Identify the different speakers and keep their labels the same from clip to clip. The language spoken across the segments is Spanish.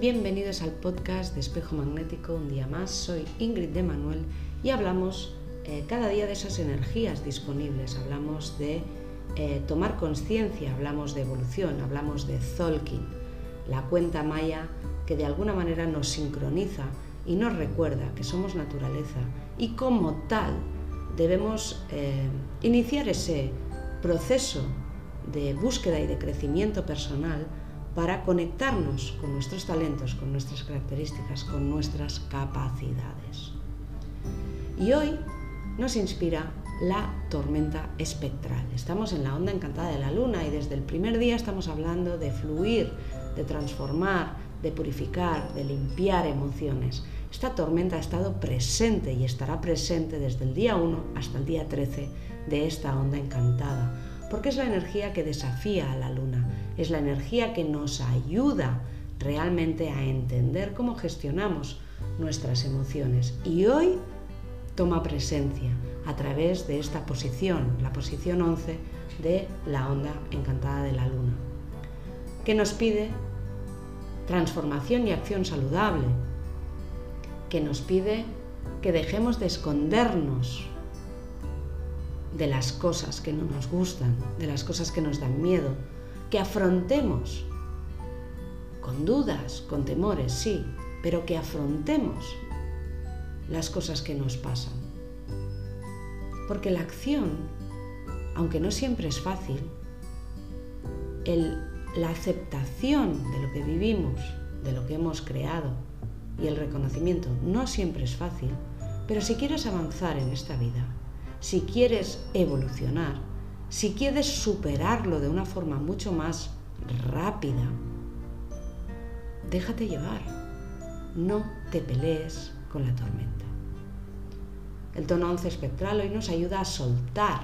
Speaker 1: Bienvenidos al podcast de Espejo Magnético. Un día más, soy Ingrid de Manuel y hablamos eh, cada día de esas energías disponibles. Hablamos de eh, tomar conciencia, hablamos de evolución, hablamos de Zolkin, la cuenta maya que de alguna manera nos sincroniza y nos recuerda que somos naturaleza y como tal debemos eh, iniciar ese proceso de búsqueda y de crecimiento personal para conectarnos con nuestros talentos, con nuestras características, con nuestras capacidades. Y hoy nos inspira la tormenta espectral. Estamos en la onda encantada de la luna y desde el primer día estamos hablando de fluir, de transformar, de purificar, de limpiar emociones. Esta tormenta ha estado presente y estará presente desde el día 1 hasta el día 13 de esta onda encantada porque es la energía que desafía a la luna, es la energía que nos ayuda realmente a entender cómo gestionamos nuestras emociones. Y hoy toma presencia a través de esta posición, la posición 11 de la onda encantada de la luna, que nos pide transformación y acción saludable, que nos pide que dejemos de escondernos de las cosas que no nos gustan, de las cosas que nos dan miedo, que afrontemos con dudas, con temores, sí, pero que afrontemos las cosas que nos pasan. Porque la acción, aunque no siempre es fácil, la aceptación de lo que vivimos, de lo que hemos creado y el reconocimiento no siempre es fácil, pero si quieres avanzar en esta vida, si quieres evolucionar, si quieres superarlo de una forma mucho más rápida, déjate llevar. No te pelees con la tormenta. El tono 11 espectral hoy nos ayuda a soltar.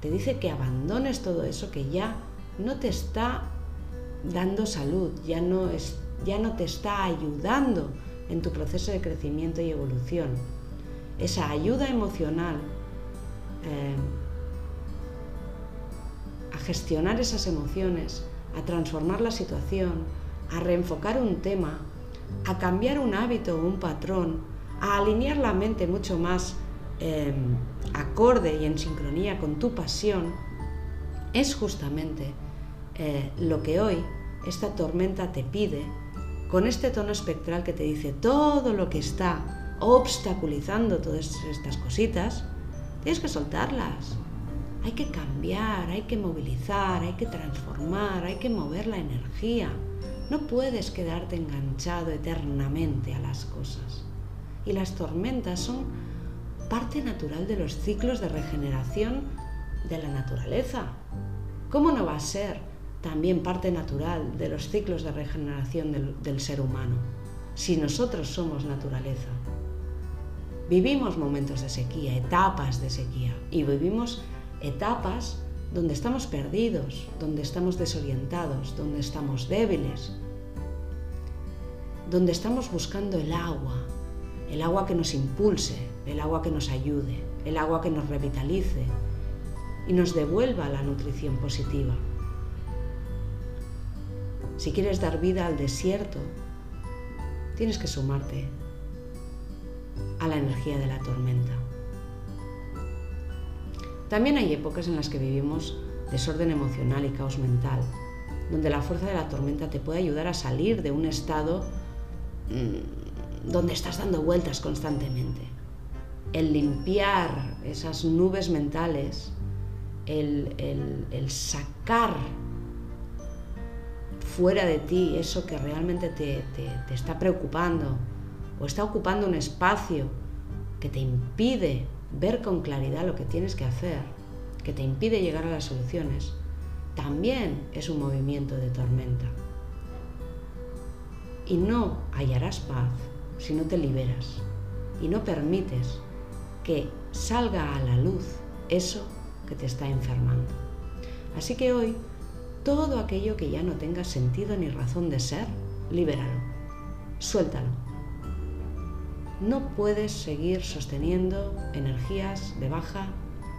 Speaker 1: Te dice que abandones todo eso que ya no te está dando salud, ya no, es, ya no te está ayudando en tu proceso de crecimiento y evolución. Esa ayuda emocional eh, a gestionar esas emociones, a transformar la situación, a reenfocar un tema, a cambiar un hábito o un patrón, a alinear la mente mucho más eh, acorde y en sincronía con tu pasión, es justamente eh, lo que hoy esta tormenta te pide con este tono espectral que te dice todo lo que está obstaculizando todas estas cositas, Tienes que soltarlas. Hay que cambiar, hay que movilizar, hay que transformar, hay que mover la energía. No puedes quedarte enganchado eternamente a las cosas. Y las tormentas son parte natural de los ciclos de regeneración de la naturaleza. ¿Cómo no va a ser también parte natural de los ciclos de regeneración del, del ser humano si nosotros somos naturaleza? Vivimos momentos de sequía, etapas de sequía, y vivimos etapas donde estamos perdidos, donde estamos desorientados, donde estamos débiles, donde estamos buscando el agua, el agua que nos impulse, el agua que nos ayude, el agua que nos revitalice y nos devuelva la nutrición positiva. Si quieres dar vida al desierto, tienes que sumarte a la energía de la tormenta. También hay épocas en las que vivimos desorden emocional y caos mental, donde la fuerza de la tormenta te puede ayudar a salir de un estado mm, donde estás dando vueltas constantemente. El limpiar esas nubes mentales, el, sacar fuera de ti eso que realmente te está preocupando, o está ocupando un espacio que te impide ver con claridad lo que tienes que hacer, que te impide llegar a las soluciones, también es un movimiento de tormenta. Y no hallarás paz si no te liberas y no permites que salga a la luz eso que te está enfermando. Así que hoy, todo aquello que ya no tenga sentido ni razón de ser, libéralo, suéltalo no puedes seguir sosteniendo energías de baja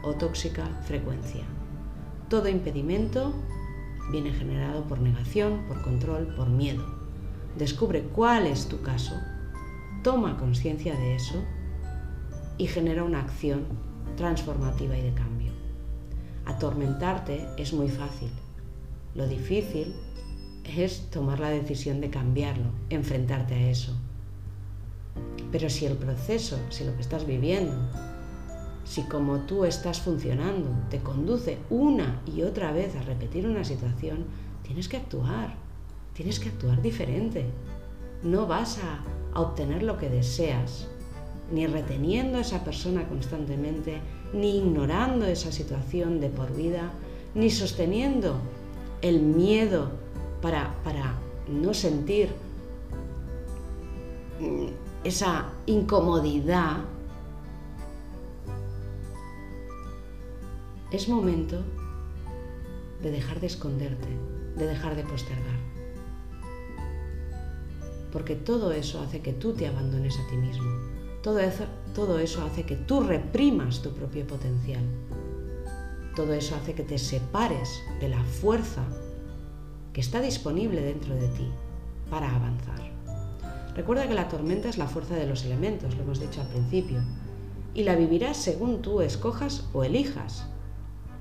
Speaker 1: o tóxica frecuencia. Todo impedimento viene generado por negación, por control, por miedo. descubre cuál es tu caso, toma conciencia de eso y genera una acción transformativa y de cambio. Atormentarte es muy fácil. Lo difícil es tomar la decisión de cambiarlo, enfrentarte a eso. Pero si el proceso, si lo que estás viviendo, si como tú estás funcionando te conduce una y otra vez a repetir una situación, tienes que actuar, tienes que actuar diferente. No vas a, obtener lo que deseas, ni reteniendo a esa persona constantemente, ni ignorando esa situación de por vida, ni sosteniendo el miedo para, no sentir esa incomodidad, es momento de dejar de esconderte, de dejar de postergar. Porque todo eso hace que tú te abandones a ti mismo. Todo eso, todo eso hace que tú reprimas tu propio potencial. Todo eso hace que te separes de la fuerza que está disponible dentro de ti para avanzar. Recuerda que la tormenta es la fuerza de los elementos, lo hemos dicho al principio, y la vivirás según tú escojas o elijas.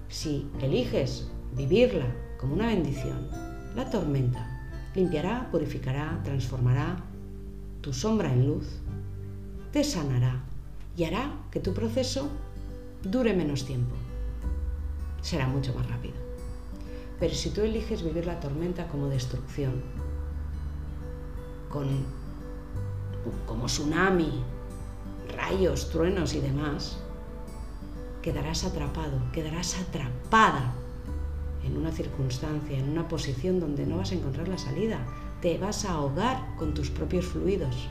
Speaker 1: Si eliges vivirla como una bendición, la tormenta limpiará, purificará, transformará tu sombra en luz, te sanará y hará que tu proceso dure menos tiempo. Será mucho más rápido. Pero si tú eliges vivir la tormenta como destrucción, con, como tsunami, rayos, truenos y demás, quedarás atrapado, quedarás atrapada en una circunstancia, en una posición donde no vas a encontrar la salida. Te vas a ahogar con tus propios fluidos.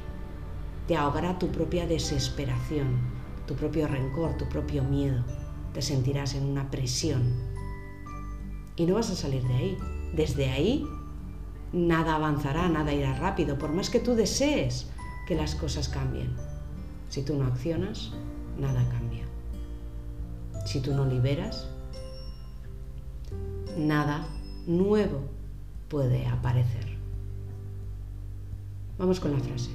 Speaker 1: Te ahogará tu propia desesperación, tu propio rencor, tu propio miedo. Te sentirás en una prisión y no vas a salir de ahí. Desde ahí nada avanzará, nada irá rápido, por más que tú desees que las cosas cambien. Si tú no accionas, nada cambia. Si tú no liberas, nada nuevo puede aparecer. Vamos con la frase.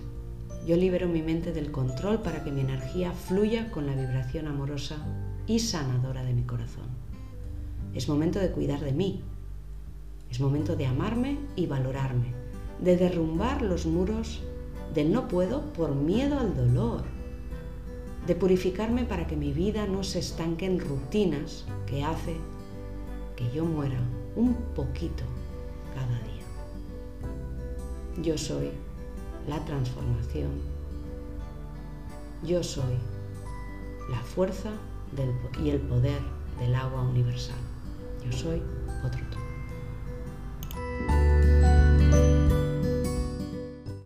Speaker 1: Yo libero mi mente del control para que mi energía fluya con la vibración amorosa y sanadora de mi corazón. Es momento de cuidar de mí. Es momento de amarme y valorarme, de derrumbar los muros del no puedo por miedo al dolor, de purificarme para que mi vida no se estanque en rutinas que hace que yo muera un poquito cada día. Yo soy la transformación. Yo soy la fuerza y el poder del agua universal. Yo soy